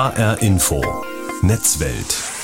HR Info. Netzwelt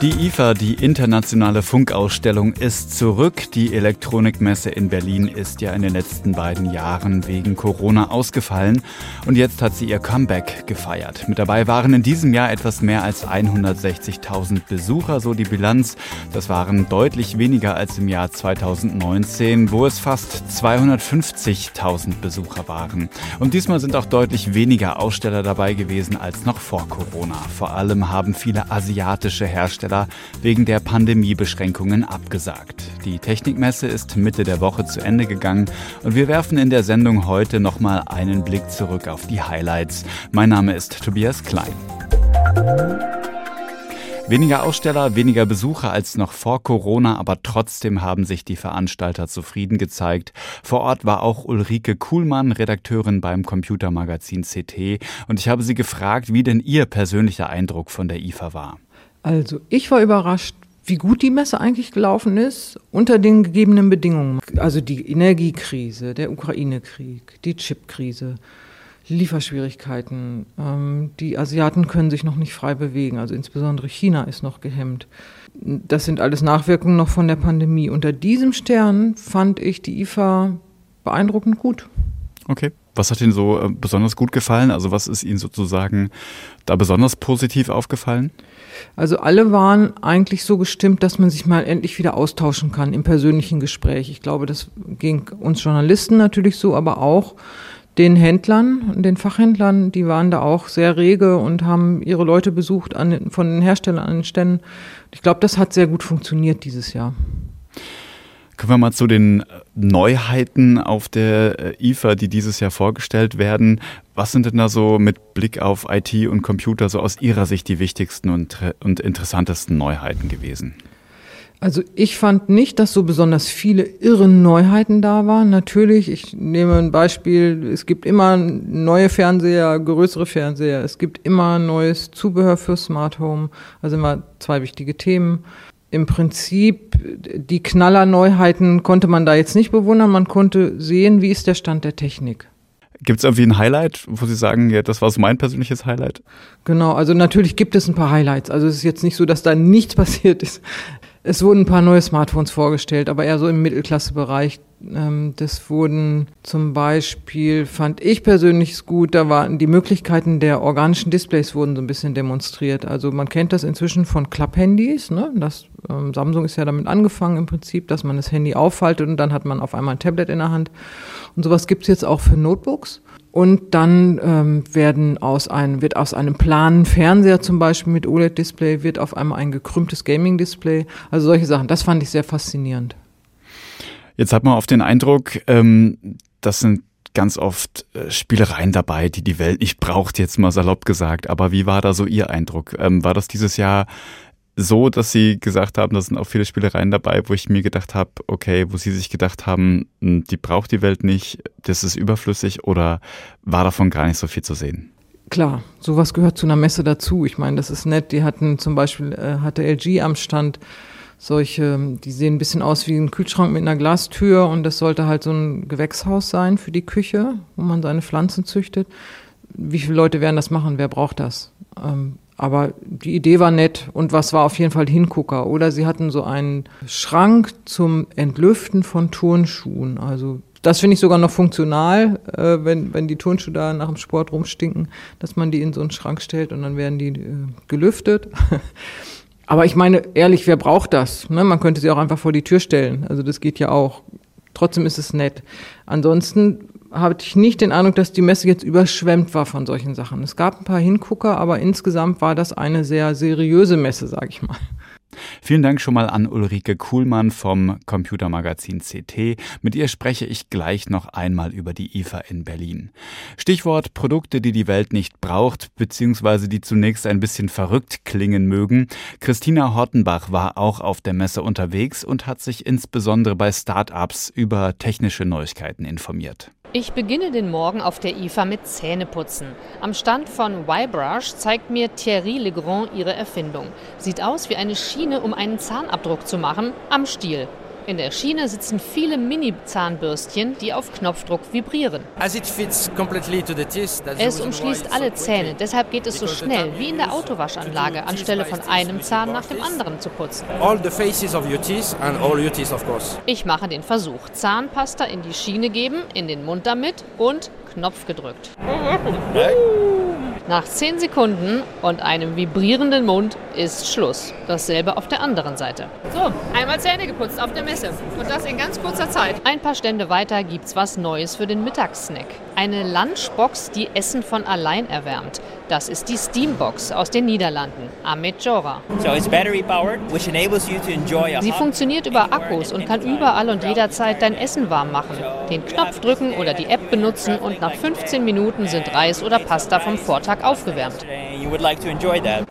die IFA, die internationale Funkausstellung, ist zurück. Die Elektronikmesse in Berlin ist ja in den letzten beiden Jahren wegen Corona ausgefallen und jetzt hat sie ihr Comeback gefeiert. Mit dabei waren in diesem Jahr etwas mehr als 160.000 Besucher, so die Bilanz. Das waren deutlich weniger als im Jahr 2019, wo es fast 250.000 Besucher waren. Und diesmal sind auch deutlich weniger Aussteller dabei gewesen als noch vor Corona. Vor allem haben viele asiatische Hersteller wegen der Pandemiebeschränkungen abgesagt. Die Technikmesse ist Mitte der Woche zu Ende gegangen und wir werfen in der Sendung heute nochmal einen Blick zurück auf die Highlights. Mein Name ist Tobias Klein. Weniger Aussteller, weniger Besucher als noch vor Corona, aber trotzdem haben sich die Veranstalter zufrieden gezeigt. Vor Ort war auch Ulrike Kuhlmann, Redakteurin beim Computermagazin CT, und ich habe sie gefragt, wie denn ihr persönlicher Eindruck von der IFA war. Also ich war überrascht, wie gut die Messe eigentlich gelaufen ist unter den gegebenen Bedingungen. Also die Energiekrise, der Ukraine-Krieg, die Chip-Krise, Lieferschwierigkeiten. Ähm, die Asiaten können sich noch nicht frei bewegen, also insbesondere China ist noch gehemmt. Das sind alles Nachwirkungen noch von der Pandemie. Unter diesem Stern fand ich die IFA beeindruckend gut. Okay. Was hat Ihnen so äh, besonders gut gefallen? Also was ist Ihnen sozusagen da besonders positiv aufgefallen? Also alle waren eigentlich so gestimmt, dass man sich mal endlich wieder austauschen kann im persönlichen Gespräch. Ich glaube, das ging uns Journalisten natürlich so, aber auch den Händlern, den Fachhändlern, die waren da auch sehr rege und haben ihre Leute besucht an, von den Herstellern an den Ständen. Ich glaube, das hat sehr gut funktioniert dieses Jahr. Kommen wir mal zu den Neuheiten auf der äh, IFA, die dieses Jahr vorgestellt werden. Was sind denn da so mit Blick auf IT und Computer so aus Ihrer Sicht die wichtigsten und, und interessantesten Neuheiten gewesen? Also ich fand nicht, dass so besonders viele irre Neuheiten da waren. Natürlich, ich nehme ein Beispiel, es gibt immer neue Fernseher, größere Fernseher, es gibt immer neues Zubehör für Smart Home, also immer zwei wichtige Themen im Prinzip die Knallerneuheiten konnte man da jetzt nicht bewundern. Man konnte sehen, wie ist der Stand der Technik. Gibt es irgendwie ein Highlight, wo Sie sagen, ja, das war so mein persönliches Highlight? Genau, also natürlich gibt es ein paar Highlights. Also es ist jetzt nicht so, dass da nichts passiert ist. Es wurden ein paar neue Smartphones vorgestellt, aber eher so im Mittelklassebereich. Ähm, das wurden zum Beispiel, fand ich persönlich gut, da waren die Möglichkeiten der organischen Displays wurden so ein bisschen demonstriert. Also man kennt das inzwischen von Klapphandys. Ne? Das, ähm, Samsung ist ja damit angefangen im Prinzip, dass man das Handy auffaltet und dann hat man auf einmal ein Tablet in der Hand. Und sowas gibt es jetzt auch für Notebooks. Und dann ähm, werden aus einem, wird aus einem planen Fernseher zum Beispiel mit OLED-Display, wird auf einmal ein gekrümmtes Gaming-Display. Also solche Sachen, das fand ich sehr faszinierend. Jetzt hat man auf den Eindruck, ähm, das sind ganz oft äh, Spielereien dabei, die die Welt nicht braucht, jetzt mal salopp gesagt. Aber wie war da so Ihr Eindruck? Ähm, war das dieses Jahr so, dass Sie gesagt haben, da sind auch viele Spielereien dabei, wo ich mir gedacht habe, okay, wo Sie sich gedacht haben, hm, die braucht die Welt nicht, das ist überflüssig oder war davon gar nicht so viel zu sehen? Klar, sowas gehört zu einer Messe dazu. Ich meine, das ist nett. Die hatten zum Beispiel, äh, hatte LG am Stand solche, die sehen ein bisschen aus wie ein Kühlschrank mit einer Glastür und das sollte halt so ein Gewächshaus sein für die Küche, wo man seine Pflanzen züchtet. Wie viele Leute werden das machen? Wer braucht das? Ähm, aber die Idee war nett und was war auf jeden Fall Hingucker. Oder sie hatten so einen Schrank zum Entlüften von Turnschuhen. Also das finde ich sogar noch funktional, äh, wenn, wenn die Turnschuhe da nach dem Sport rumstinken, dass man die in so einen Schrank stellt und dann werden die äh, gelüftet. Aber ich meine, ehrlich, wer braucht das? Ne? Man könnte sie auch einfach vor die Tür stellen. Also das geht ja auch. Trotzdem ist es nett. Ansonsten hatte ich nicht den Eindruck, dass die Messe jetzt überschwemmt war von solchen Sachen. Es gab ein paar Hingucker, aber insgesamt war das eine sehr seriöse Messe, sage ich mal. Vielen Dank schon mal an Ulrike Kuhlmann vom Computermagazin CT. Mit ihr spreche ich gleich noch einmal über die IFA in Berlin. Stichwort Produkte, die die Welt nicht braucht, beziehungsweise die zunächst ein bisschen verrückt klingen mögen. Christina Hortenbach war auch auf der Messe unterwegs und hat sich insbesondere bei Start-ups über technische Neuigkeiten informiert. Ich beginne den Morgen auf der IFA mit Zähneputzen. Am Stand von Y-Brush zeigt mir Thierry Legrand ihre Erfindung. Sieht aus wie eine Schiene, um einen Zahnabdruck zu machen, am Stiel. In der Schiene sitzen viele Mini-Zahnbürstchen, die auf Knopfdruck vibrieren. Es umschließt alle Zähne, deshalb geht es so schnell wie in der Autowaschanlage, anstelle von einem Zahn nach dem anderen zu putzen. Ich mache den Versuch. Zahnpasta in die Schiene geben, in den Mund damit und Knopf gedrückt. Nach 10 Sekunden und einem vibrierenden Mund ist Schluss. Dasselbe auf der anderen Seite. So, einmal Zähne geputzt auf der Messe. Und das in ganz kurzer Zeit. Ein paar Stände weiter gibt's was Neues für den Mittagssnack. Eine Lunchbox, die Essen von allein erwärmt. Das ist die Steambox aus den Niederlanden, Amejora. Sie funktioniert über Akkus und kann überall und jederzeit dein Essen warm machen. Den Knopf drücken oder die App benutzen und nach 15 Minuten sind Reis oder Pasta vom Vortag aufgewärmt.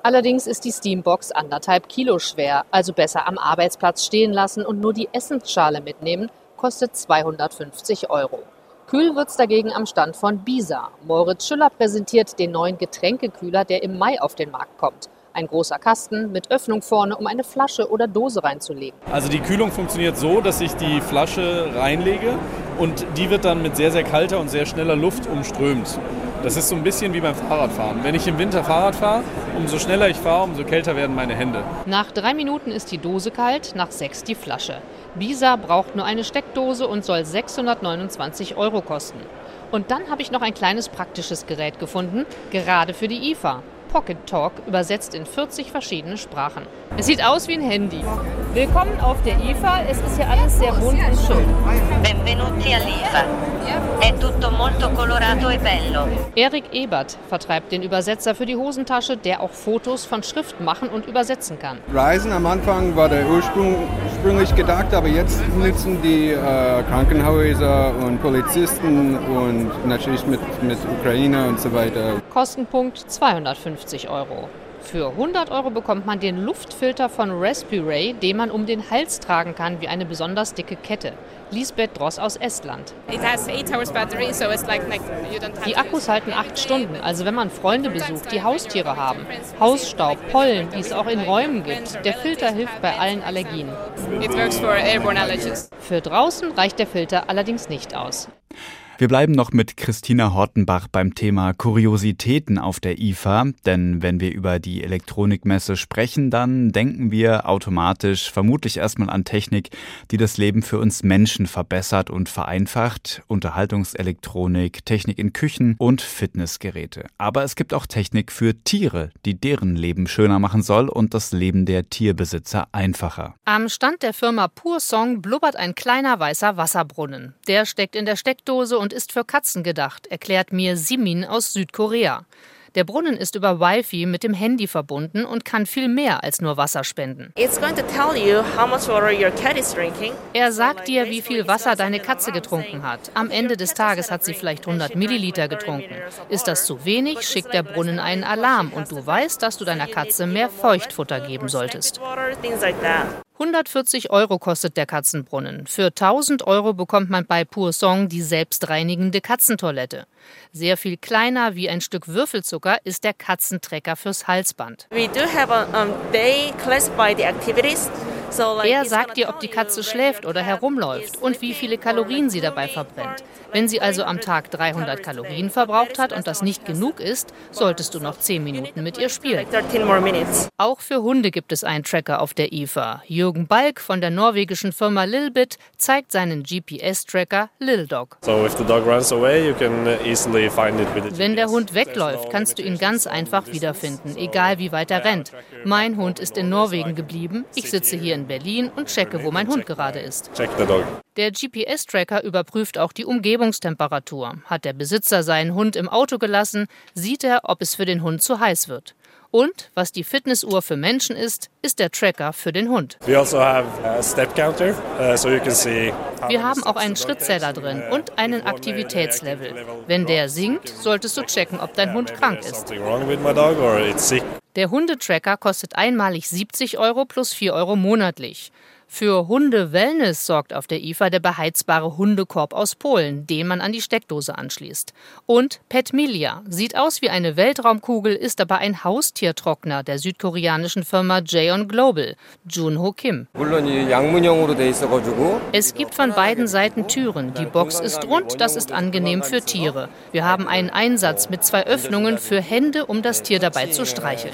Allerdings ist die Steambox anderthalb Kilo schwer, also besser am Arbeitsplatz stehen lassen und nur die Essensschale mitnehmen, kostet 250 Euro. Kühl wird's dagegen am Stand von Bisa. Moritz Schüller präsentiert den neuen Getränkekühler, der im Mai auf den Markt kommt. Ein großer Kasten mit Öffnung vorne, um eine Flasche oder Dose reinzulegen. Also die Kühlung funktioniert so, dass ich die Flasche reinlege und die wird dann mit sehr, sehr kalter und sehr schneller Luft umströmt. Das ist so ein bisschen wie beim Fahrradfahren. Wenn ich im Winter Fahrrad fahre, umso schneller ich fahre, umso kälter werden meine Hände. Nach drei Minuten ist die Dose kalt, nach sechs die Flasche. Bisa braucht nur eine Steckdose und soll 629 Euro kosten. Und dann habe ich noch ein kleines praktisches Gerät gefunden, gerade für die IFA. Pocket Talk übersetzt in 40 verschiedene Sprachen. Es sieht aus wie ein Handy. Willkommen auf der IFA. Es ist hier alles sehr bunt und schön. Benvenuti all'IFA. È tutto molto colorato e bello. Erik Ebert vertreibt den Übersetzer für die Hosentasche, der auch Fotos von Schrift machen und übersetzen kann. Reisen am Anfang war der Ursprung ursprünglich gedacht, aber jetzt nutzen die äh, Krankenhäuser und Polizisten und natürlich mit, mit Ukrainer und so weiter. Kostenpunkt 250 Euro. Für 100 Euro bekommt man den Luftfilter von Respiray, den man um den Hals tragen kann wie eine besonders dicke Kette. Lisbeth Dross aus Estland. Die Akkus halten acht Stunden, also wenn man Freunde besucht, die Haustiere haben. Hausstaub, Pollen, die es auch in Räumen gibt. Der Filter hilft bei allen Allergien. Für draußen reicht der Filter allerdings nicht aus. Wir bleiben noch mit Christina Hortenbach beim Thema Kuriositäten auf der IFA, denn wenn wir über die Elektronikmesse sprechen, dann denken wir automatisch vermutlich erstmal an Technik, die das Leben für uns Menschen verbessert und vereinfacht, Unterhaltungselektronik, Technik in Küchen und Fitnessgeräte. Aber es gibt auch Technik für Tiere, die deren Leben schöner machen soll und das Leben der Tierbesitzer einfacher. Am Stand der Firma Pur Song blubbert ein kleiner weißer Wasserbrunnen. Der steckt in der Steckdose und und ist für Katzen gedacht, erklärt mir Simin aus Südkorea. Der Brunnen ist über Wi-Fi mit dem Handy verbunden und kann viel mehr als nur Wasser spenden. Er sagt dir, wie viel Wasser deine Katze getrunken hat. Am Ende des Tages hat sie vielleicht 100 Milliliter getrunken. Ist das zu wenig, schickt der Brunnen einen Alarm und du weißt, dass du deiner Katze mehr Feuchtfutter geben solltest. 140 Euro kostet der Katzenbrunnen. Für 1000 Euro bekommt man bei Pur Song die selbstreinigende Katzentoilette. Sehr viel kleiner wie ein Stück Würfelzucker ist der Katzentrecker fürs Halsband. We do have a, um, they classify the activities er sagt dir, ob die Katze schläft oder herumläuft und wie viele Kalorien sie dabei verbrennt. Wenn sie also am Tag 300 Kalorien verbraucht hat und das nicht genug ist, solltest du noch 10 Minuten mit ihr spielen. Auch für Hunde gibt es einen Tracker auf der IFA. Jürgen Balk von der norwegischen Firma Lilbit zeigt seinen GPS-Tracker Lildog. Wenn der Hund wegläuft, kannst du ihn ganz einfach wiederfinden, egal wie weit er rennt. Mein Hund ist in Norwegen geblieben, ich sitze hier in Berlin und checke, wo mein Hund gerade ist. Der GPS-Tracker überprüft auch die Umgebungstemperatur. Hat der Besitzer seinen Hund im Auto gelassen, sieht er, ob es für den Hund zu heiß wird. Und was die Fitnessuhr für Menschen ist, ist der Tracker für den Hund. Also uh, Wir haben auch einen Schrittzähler drin und einen Aktivitätslevel. Wenn der sinkt, solltest du checken, ob dein Hund krank ist. Der Hundetracker kostet einmalig 70 Euro plus 4 Euro monatlich. Für Hunde-Wellness sorgt auf der IFA der beheizbare Hundekorb aus Polen, den man an die Steckdose anschließt. Und Petmilia sieht aus wie eine Weltraumkugel, ist aber ein Haustiertrockner der südkoreanischen Firma Jaeon Global, Junho Kim. Es gibt von beiden Seiten Türen. Die Box ist rund, das ist angenehm für Tiere. Wir haben einen Einsatz mit zwei Öffnungen für Hände, um das Tier dabei zu streicheln.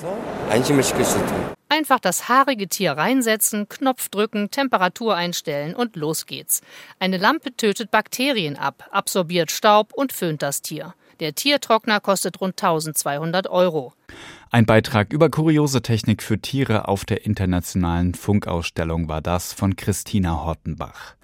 Einfach das haarige Tier reinsetzen, Knopf drücken, Temperatur einstellen und los geht's. Eine Lampe tötet Bakterien ab, absorbiert Staub und föhnt das Tier. Der Tiertrockner kostet rund 1200 Euro. Ein Beitrag über kuriose Technik für Tiere auf der internationalen Funkausstellung war das von Christina Hortenbach.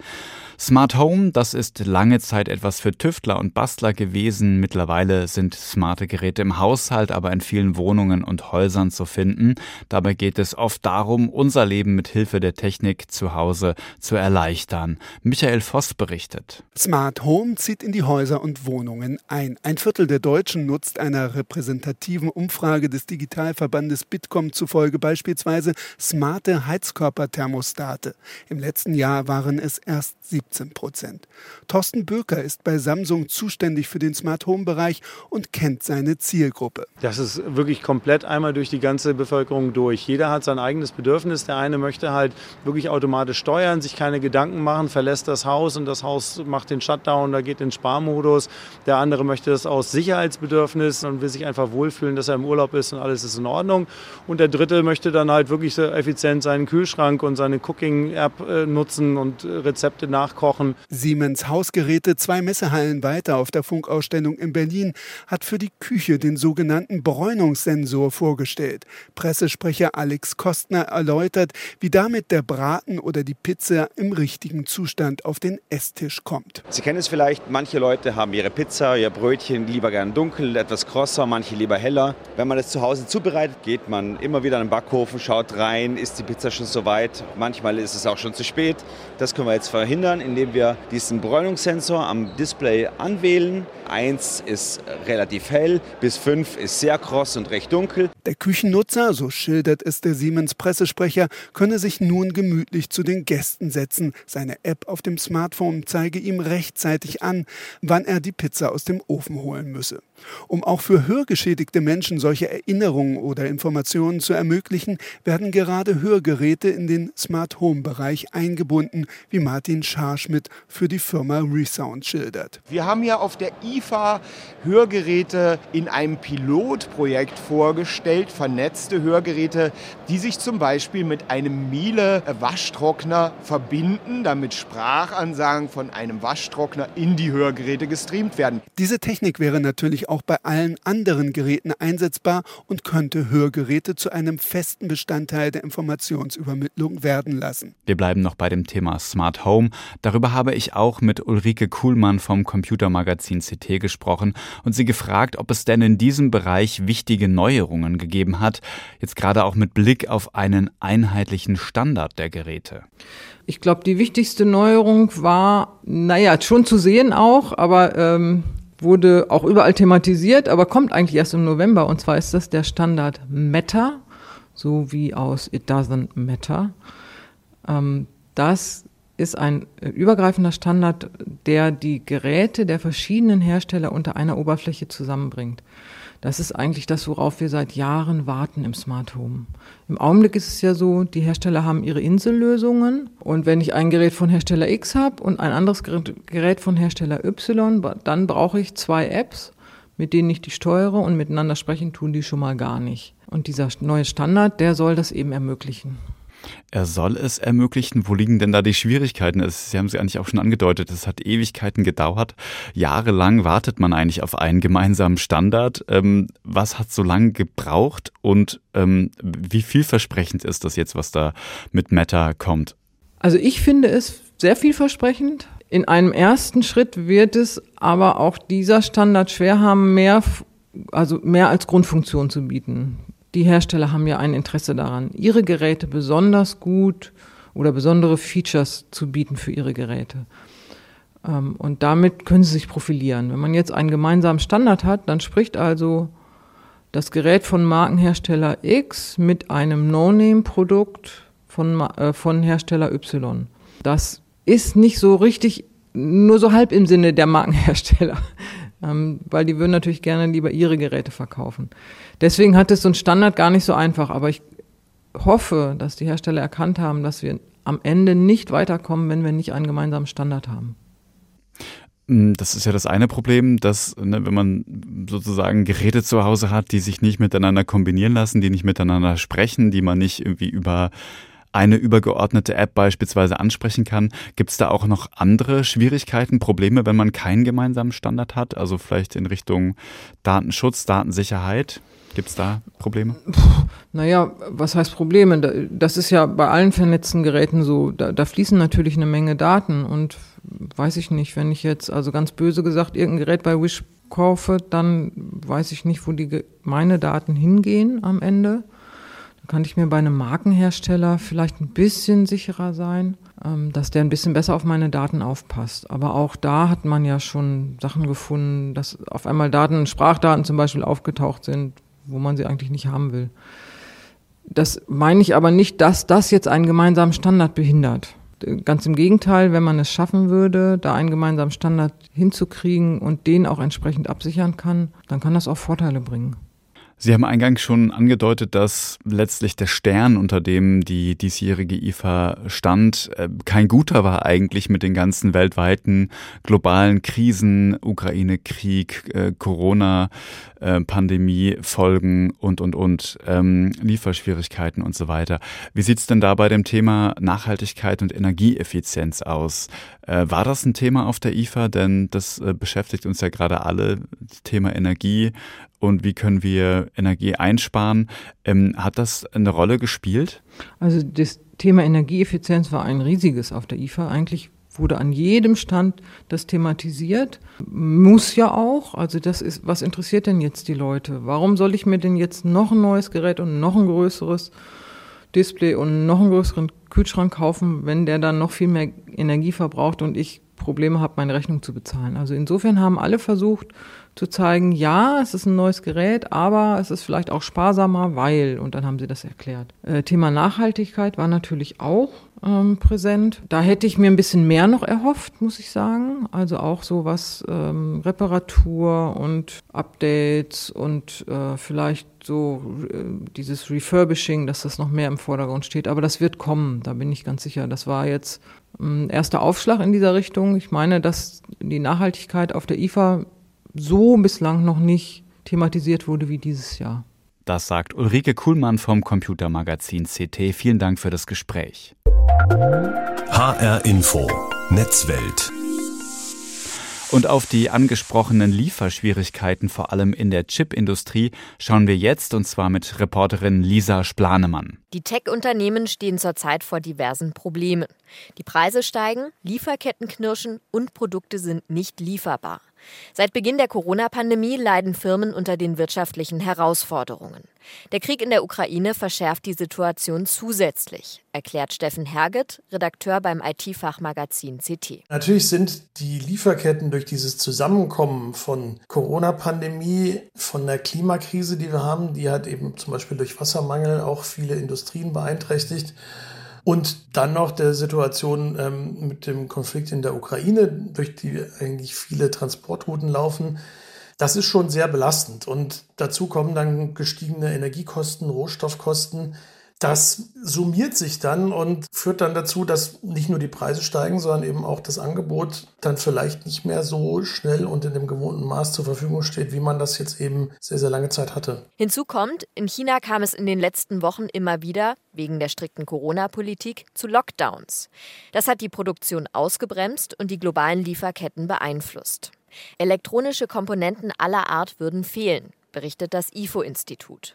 Smart Home, das ist lange Zeit etwas für Tüftler und Bastler gewesen. Mittlerweile sind smarte Geräte im Haushalt, aber in vielen Wohnungen und Häusern zu finden. Dabei geht es oft darum, unser Leben mit Hilfe der Technik zu Hause zu erleichtern. Michael Voss berichtet. Smart Home zieht in die Häuser und Wohnungen ein. Ein Viertel der Deutschen nutzt einer repräsentativen Umfrage des Digitalverbandes Bitkom zufolge beispielsweise smarte Heizkörperthermostate. Im letzten Jahr waren es erst 17 Prozent. Thorsten Böker ist bei Samsung zuständig für den Smart Home Bereich und kennt seine Zielgruppe. Das ist wirklich komplett einmal durch die ganze Bevölkerung durch. Jeder hat sein eigenes Bedürfnis. Der eine möchte halt wirklich automatisch steuern, sich keine Gedanken machen, verlässt das Haus und das Haus macht den Shutdown, da geht in Sparmodus. Der andere möchte das aus Sicherheitsbedürfnis und will sich einfach wohlfühlen, dass er im Urlaub ist und alles ist in Ordnung. Und der dritte möchte dann halt wirklich so effizient seinen Kühlschrank und seine Cooking-App äh, nutzen und Rezepte nachkochen. Siemens Hausgeräte, zwei Messehallen weiter auf der Funkausstellung in Berlin, hat für die Küche den sogenannten Bräunungssensor vorgestellt. Pressesprecher Alex Kostner erläutert, wie damit der Braten oder die Pizza im richtigen Zustand auf den Esstisch kommt. Sie kennen es vielleicht, manche Leute haben ihre Pizza, ihr Brötchen lieber gern dunkel, etwas krosser, manche lieber heller. Wenn man es zu Hause zubereitet, geht man immer wieder in den Backofen, schaut rein, ist die Pizza schon soweit. Manchmal ist es auch schon zu spät. Das können wir jetzt verhindern, indem wir diesen Bräunungssensor am Display anwählen. Eins ist relativ hell, bis fünf ist sehr kross und recht dunkel. Der Küchennutzer, so schildert es der Siemens Pressesprecher, könne sich nun gemütlich zu den Gästen setzen. Seine App auf dem Smartphone zeige ihm rechtzeitig an, wann er die Pizza aus dem Ofen holen müsse. Um auch für hörgeschädigte Menschen solche Erinnerungen oder Informationen zu ermöglichen, werden gerade Hörgeräte in den Smart Home Bereich eingebunden, wie Martin Scharschmidt für die Firma Resound schildert. Wir haben ja auf der IFA Hörgeräte in einem Pilotprojekt vorgestellt, vernetzte Hörgeräte, die sich zum Beispiel mit einem Miele Waschtrockner verbinden, damit Sprachansagen von einem Waschtrockner in die Hörgeräte gestreamt werden. Diese Technik wäre natürlich auch bei allen anderen Geräten einsetzbar und könnte Hörgeräte zu einem festen Bestandteil der Informationsübermittlung werden lassen. Wir bleiben noch bei dem Thema Smart Home. Darüber habe ich auch mit Ulrike Kuhlmann vom Computermagazin CT gesprochen und sie gefragt, ob es denn in diesem Bereich wichtige Neuerungen gegeben hat, jetzt gerade auch mit Blick auf einen einheitlichen Standard der Geräte. Ich glaube, die wichtigste Neuerung war, naja, schon zu sehen auch, aber ähm, wurde auch überall thematisiert, aber kommt eigentlich erst im November. Und zwar ist das der Standard Meta, so wie aus It Doesn't Matter. Ähm, das ist ein übergreifender Standard, der die Geräte der verschiedenen Hersteller unter einer Oberfläche zusammenbringt. Das ist eigentlich das, worauf wir seit Jahren warten im Smart Home. Im Augenblick ist es ja so, die Hersteller haben ihre Insellösungen und wenn ich ein Gerät von Hersteller X habe und ein anderes Gerät von Hersteller Y, dann brauche ich zwei Apps, mit denen ich die steuere und miteinander sprechen tun die schon mal gar nicht. Und dieser neue Standard, der soll das eben ermöglichen. Er soll es ermöglichen. Wo liegen denn da die Schwierigkeiten? Sie haben sie eigentlich auch schon angedeutet. Es hat Ewigkeiten gedauert. Jahrelang wartet man eigentlich auf einen gemeinsamen Standard. Ähm, was hat so lange gebraucht und ähm, wie vielversprechend ist das jetzt, was da mit Meta kommt? Also ich finde es sehr vielversprechend. In einem ersten Schritt wird es aber auch dieser Standard schwer haben, mehr, also mehr als Grundfunktion zu bieten die Hersteller haben ja ein Interesse daran, ihre Geräte besonders gut oder besondere Features zu bieten für ihre Geräte. Ähm, und damit können sie sich profilieren. Wenn man jetzt einen gemeinsamen Standard hat, dann spricht also das Gerät von Markenhersteller X mit einem No-Name-Produkt von, äh, von Hersteller Y. Das ist nicht so richtig, nur so halb im Sinne der Markenhersteller, ähm, weil die würden natürlich gerne lieber ihre Geräte verkaufen. Deswegen hat es so ein Standard gar nicht so einfach, aber ich hoffe, dass die Hersteller erkannt haben, dass wir am Ende nicht weiterkommen, wenn wir nicht einen gemeinsamen Standard haben. Hm, das ist ja das eine Problem, dass, ne, wenn man sozusagen Geräte zu Hause hat, die sich nicht miteinander kombinieren lassen, die nicht miteinander sprechen, die man nicht irgendwie über eine übergeordnete App beispielsweise ansprechen kann. Gibt es da auch noch andere Schwierigkeiten, Probleme, wenn man keinen gemeinsamen Standard hat? Also vielleicht in Richtung Datenschutz, Datensicherheit? Gibt es da Probleme? Puh, naja, was heißt Probleme? Das ist ja bei allen vernetzten Geräten so. Da, da, fließen natürlich eine Menge Daten und weiß ich nicht, wenn ich jetzt, also ganz böse gesagt, irgendein Gerät bei Wish kaufe, dann weiß ich nicht, wo die meine Daten hingehen am Ende. Kann ich mir bei einem Markenhersteller vielleicht ein bisschen sicherer sein, ähm, dass der ein bisschen besser auf meine Daten aufpasst. Aber auch da hat man ja schon Sachen gefunden, dass auf einmal Daten, Sprachdaten zum Beispiel aufgetaucht sind, wo man sie eigentlich nicht haben will. Das meine ich aber nicht, dass das jetzt einen gemeinsamen Standard behindert. Ganz im Gegenteil, wenn man es schaffen würde, da einen gemeinsamen Standard hinzukriegen und den auch entsprechend absichern kann, dann kann das auch Vorteile bringen. Sie haben eingangs schon angedeutet, dass letztlich der Stern, unter dem die diesjährige IFA stand, äh, kein guter war eigentlich mit den ganzen weltweiten globalen Krisen, Ukraine-Krieg, äh, Corona, äh, Pandemie-Folgen und, und, und, ähm, Lieferschwierigkeiten und so weiter. Wie sieht's denn da bei dem Thema Nachhaltigkeit und Energieeffizienz aus? War das ein Thema auf der IFA? Denn das beschäftigt uns ja gerade alle, Thema Energie, und wie können wir Energie einsparen. Ähm, hat das eine Rolle gespielt? Also das Thema Energieeffizienz war ein riesiges auf der IFA. Eigentlich wurde an jedem Stand das thematisiert. Muss ja auch. Also das ist, was interessiert denn jetzt die Leute? Warum soll ich mir denn jetzt noch ein neues Gerät und noch ein größeres Display und noch einen größeren Kühlschrank kaufen, wenn der dann noch viel mehr Energie verbraucht und ich Probleme habe, meine Rechnung zu bezahlen. Also insofern haben alle versucht, zu zeigen, ja, es ist ein neues Gerät, aber es ist vielleicht auch sparsamer, weil, und dann haben sie das erklärt. Äh, Thema Nachhaltigkeit war natürlich auch ähm, präsent. Da hätte ich mir ein bisschen mehr noch erhofft, muss ich sagen. Also auch so was ähm, Reparatur und Updates und äh, vielleicht so äh, dieses Refurbishing, dass das noch mehr im Vordergrund steht. Aber das wird kommen, da bin ich ganz sicher. Das war jetzt ein ähm, erster Aufschlag in dieser Richtung. Ich meine, dass die Nachhaltigkeit auf der IFA so bislang noch nicht thematisiert wurde wie dieses Jahr. Das sagt Ulrike Kuhlmann vom Computermagazin CT. Vielen Dank für das Gespräch. HR Info Netzwelt und auf die angesprochenen Lieferschwierigkeiten, vor allem in der Chipindustrie, schauen wir jetzt und zwar mit Reporterin Lisa Splanemann. Die Tech-Unternehmen stehen zurzeit vor diversen Problemen. Die Preise steigen, Lieferketten knirschen und Produkte sind nicht lieferbar. Seit Beginn der Corona-Pandemie leiden Firmen unter den wirtschaftlichen Herausforderungen. Der Krieg in der Ukraine verschärft die Situation zusätzlich, erklärt Steffen Herget, Redakteur beim IT-Fachmagazin CT. Natürlich sind die Lieferketten durch dieses Zusammenkommen von Corona-Pandemie, von der Klimakrise, die wir haben, die hat eben zum Beispiel durch Wassermangel auch viele Industrien beeinträchtigt, und dann noch der Situation ähm, mit dem Konflikt in der Ukraine, durch die eigentlich viele Transportrouten laufen. Das ist schon sehr belastend. Und dazu kommen dann gestiegene Energiekosten, Rohstoffkosten. Das summiert sich dann und führt dann dazu, dass nicht nur die Preise steigen, sondern eben auch das Angebot dann vielleicht nicht mehr so schnell und in dem gewohnten Maß zur Verfügung steht, wie man das jetzt eben sehr, sehr lange Zeit hatte. Hinzu kommt, in China kam es in den letzten Wochen immer wieder, wegen der strikten Corona-Politik, zu Lockdowns. Das hat die Produktion ausgebremst und die globalen Lieferketten beeinflusst. Elektronische Komponenten aller Art würden fehlen, berichtet das IFO-Institut.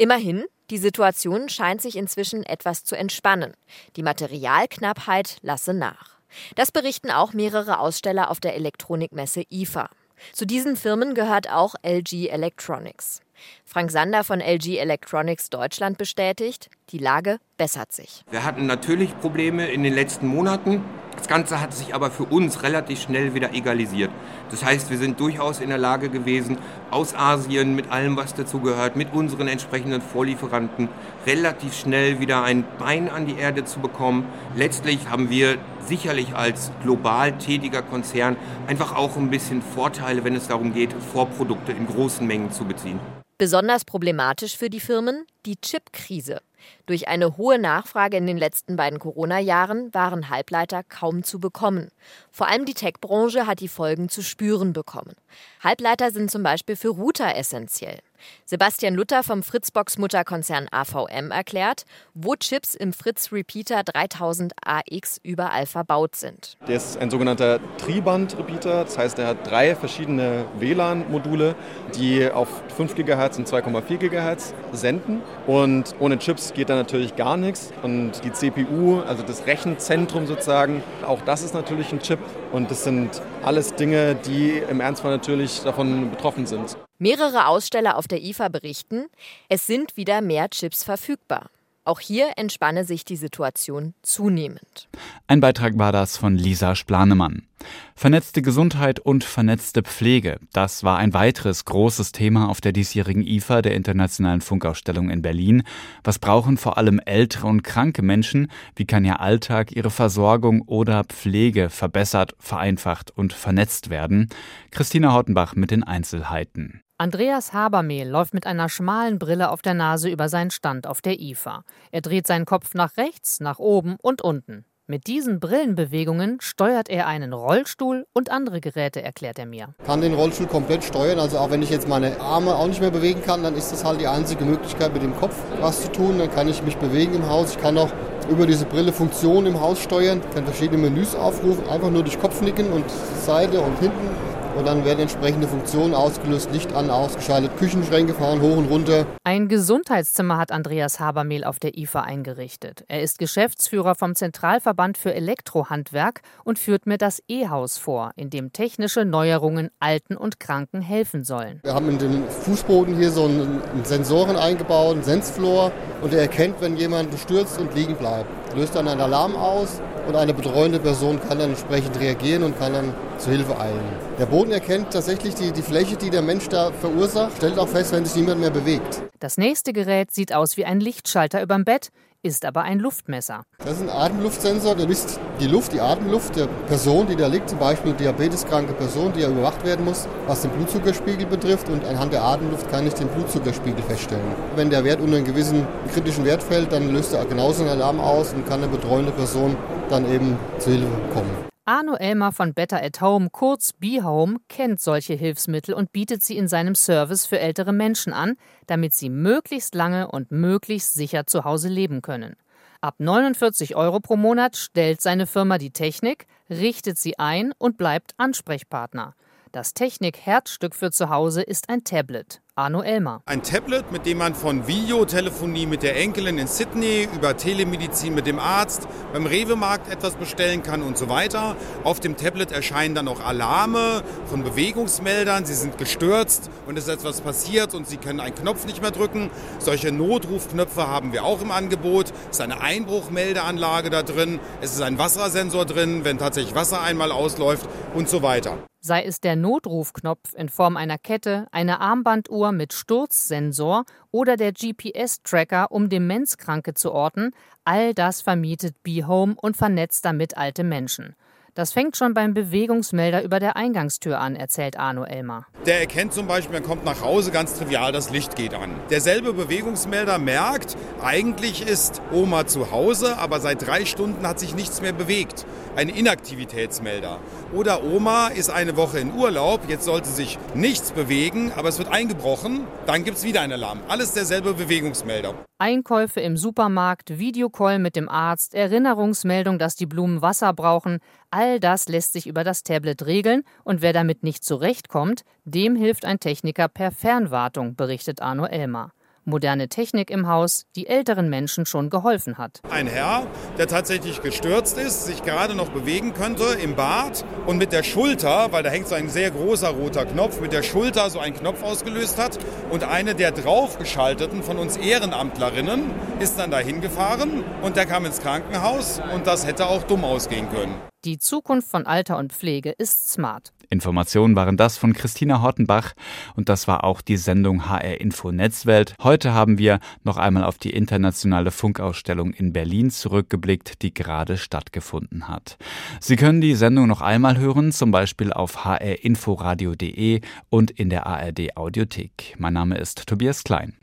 Immerhin, die Situation scheint sich inzwischen etwas zu entspannen. Die Materialknappheit lasse nach. Das berichten auch mehrere Aussteller auf der Elektronikmesse IFA. Zu diesen Firmen gehört auch LG Electronics. Frank Sander von LG Electronics Deutschland bestätigt, die Lage bessert sich. Wir hatten natürlich Probleme in den letzten Monaten Das Ganze hat sich aber für uns relativ schnell wieder egalisiert. Das heißt, wir sind durchaus in der Lage gewesen, aus Asien mit allem, was dazugehört, mit unseren entsprechenden Vorlieferanten relativ schnell wieder ein Bein an die Erde zu bekommen. Letztlich haben wir sicherlich als global tätiger Konzern einfach auch ein bisschen Vorteile, wenn es darum geht, Vorprodukte in großen Mengen zu beziehen. Besonders problematisch für die Firmen die Chipkrise. Durch eine hohe Nachfrage in den letzten beiden Corona-Jahren waren Halbleiter kaum zu bekommen. Vor allem die Tech-Branche hat die Folgen zu spüren bekommen. Halbleiter sind zum Beispiel für Router essentiell. Sebastian Luther vom Fritzbox-Mutterkonzern AVM erklärt, wo Chips im Fritz Repeater 3000 AX überall verbaut sind. Der ist ein sogenannter Triband-Repeater, das heißt, er hat drei verschiedene WLAN-Module, die auf 5 GHz und 2,4 GHz senden. Und ohne Chips geht da natürlich gar nichts. Und die CPU, also das Rechenzentrum sozusagen, auch das ist natürlich ein Chip. Und das sind alles Dinge, die im Ernstfall natürlich davon betroffen sind. Mehrere Aussteller auf der IFA berichten, es sind wieder mehr Chips verfügbar. Auch hier entspanne sich die Situation zunehmend. Ein Beitrag war das von Lisa Splanemann. Vernetzte Gesundheit und vernetzte Pflege. Das war ein weiteres großes Thema auf der diesjährigen IFA, der Internationalen Funkausstellung in Berlin. Was brauchen vor allem ältere und kranke Menschen? Wie kann ihr Alltag, ihre Versorgung oder Pflege verbessert, vereinfacht und vernetzt werden? Christina Hautenbach mit den Einzelheiten. Andreas Habermehl läuft mit einer schmalen Brille auf der Nase über seinen Stand auf der IFA. Er dreht seinen Kopf nach rechts, nach oben und unten. Mit diesen Brillenbewegungen steuert er einen Rollstuhl und andere Geräte, erklärt er mir. Ich kann den Rollstuhl komplett steuern, also auch wenn ich jetzt meine Arme auch nicht mehr bewegen kann, dann ist das halt die einzige Möglichkeit mit dem Kopf was zu tun. Dann kann ich mich bewegen im Haus. Ich kann auch über diese Brille Funktionen im Haus steuern, ich kann verschiedene Menüs aufrufen, einfach nur durch Kopfnicken und Seite und hinten und dann werden entsprechende Funktionen ausgelöst, Licht an, ausgeschaltet, Küchenschränke fahren hoch und runter. Ein Gesundheitszimmer hat Andreas Habermehl auf der IFA eingerichtet. Er ist Geschäftsführer vom Zentralverband für Elektrohandwerk und führt mir das E-Haus vor, in dem technische Neuerungen Alten und Kranken helfen sollen. Wir haben in den Fußboden hier so einen Sensoren eingebaut, einen Sensfloor, und er erkennt, wenn jemand stürzt und liegen bleibt. Löst dann einen Alarm aus und eine betreuende Person kann dann entsprechend reagieren und kann dann zu Hilfe eilen. Der Boden erkennt tatsächlich die, die Fläche, die der Mensch da verursacht, stellt auch fest, wenn sich niemand mehr bewegt. Das nächste Gerät sieht aus wie ein Lichtschalter überm Bett, ist aber ein Luftmesser. Das ist ein Atemluftsensor, der misst die Luft, die Atemluft der Person, die da liegt, zum Beispiel eine diabeteskranke Person, die ja überwacht werden muss, was den Blutzuckerspiegel betrifft. Und anhand der Atemluft kann ich den Blutzuckerspiegel feststellen. Wenn der Wert unter einen gewissen kritischen Wert fällt, dann löst er genauso einen Alarm aus und kann eine betreuende Person dann eben zu Hilfe kommen. Arno Elmer von Better at Home, kurz BeHome, kennt solche Hilfsmittel und bietet sie in seinem Service für ältere Menschen an, damit sie möglichst lange und möglichst sicher zu Hause leben können. Ab 49 Euro pro Monat stellt seine Firma die Technik, richtet sie ein und bleibt Ansprechpartner. Das Technik-Herzstück für zu Hause ist ein Tablet. Arno Elmer. Ein Tablet, mit dem man von Videotelefonie mit der Enkelin in Sydney über Telemedizin mit dem Arzt, beim Rewe-Markt etwas bestellen kann und so weiter. Auf dem Tablet erscheinen dann auch Alarme von Bewegungsmeldern. Sie sind gestürzt und es ist etwas passiert und Sie können einen Knopf nicht mehr drücken. Solche Notrufknöpfe haben wir auch im Angebot. Es ist eine Einbruchmeldeanlage da drin. Es ist ein Wassersensor drin, wenn tatsächlich Wasser einmal ausläuft und so weiter. Sei es der Notrufknopf in Form einer Kette, eine Armbanduhr mit Sturzsensor oder der GPS-Tracker, um Demenzkranke zu orten, all das vermietet BeHome und vernetzt damit alte Menschen. Das fängt schon beim Bewegungsmelder über der Eingangstür an, erzählt Arno Elmer. Der erkennt zum Beispiel, man kommt nach Hause, ganz trivial, das Licht geht an. Derselbe Bewegungsmelder merkt, eigentlich ist Oma zu Hause, aber seit drei Stunden hat sich nichts mehr bewegt. Ein Inaktivitätsmelder. Oder Oma ist eine Woche in Urlaub, jetzt sollte sich nichts bewegen, aber es wird eingebrochen, dann gibt es wieder einen Alarm. Alles derselbe Bewegungsmelder. Einkäufe im Supermarkt, Videocall mit dem Arzt, Erinnerungsmeldung, dass die Blumen Wasser brauchen, all das lässt sich über das Tablet regeln. Und wer damit nicht zurechtkommt, dem hilft ein Techniker per Fernwartung, berichtet Arno Elmer moderne Technik im Haus, die älteren Menschen schon geholfen hat. Ein Herr, der tatsächlich gestürzt ist, sich gerade noch bewegen könnte im Bad und mit der Schulter, weil da hängt so ein sehr großer roter Knopf, mit der Schulter so einen Knopf ausgelöst hat und eine der draufgeschalteten von uns Ehrenamtlerinnen ist dann dahin gefahren und der kam ins Krankenhaus und das hätte auch dumm ausgehen können. Die Zukunft von Alter und Pflege ist smart. Informationen waren das von Christina Hortenbach und das war auch die Sendung HR Info Netzwelt. Heute haben wir noch einmal auf die internationale Funkausstellung in Berlin zurückgeblickt, die gerade stattgefunden hat. Sie können die Sendung noch einmal hören, zum Beispiel auf hrinforadio.de und in der ARD Audiothek. Mein Name ist Tobias Klein.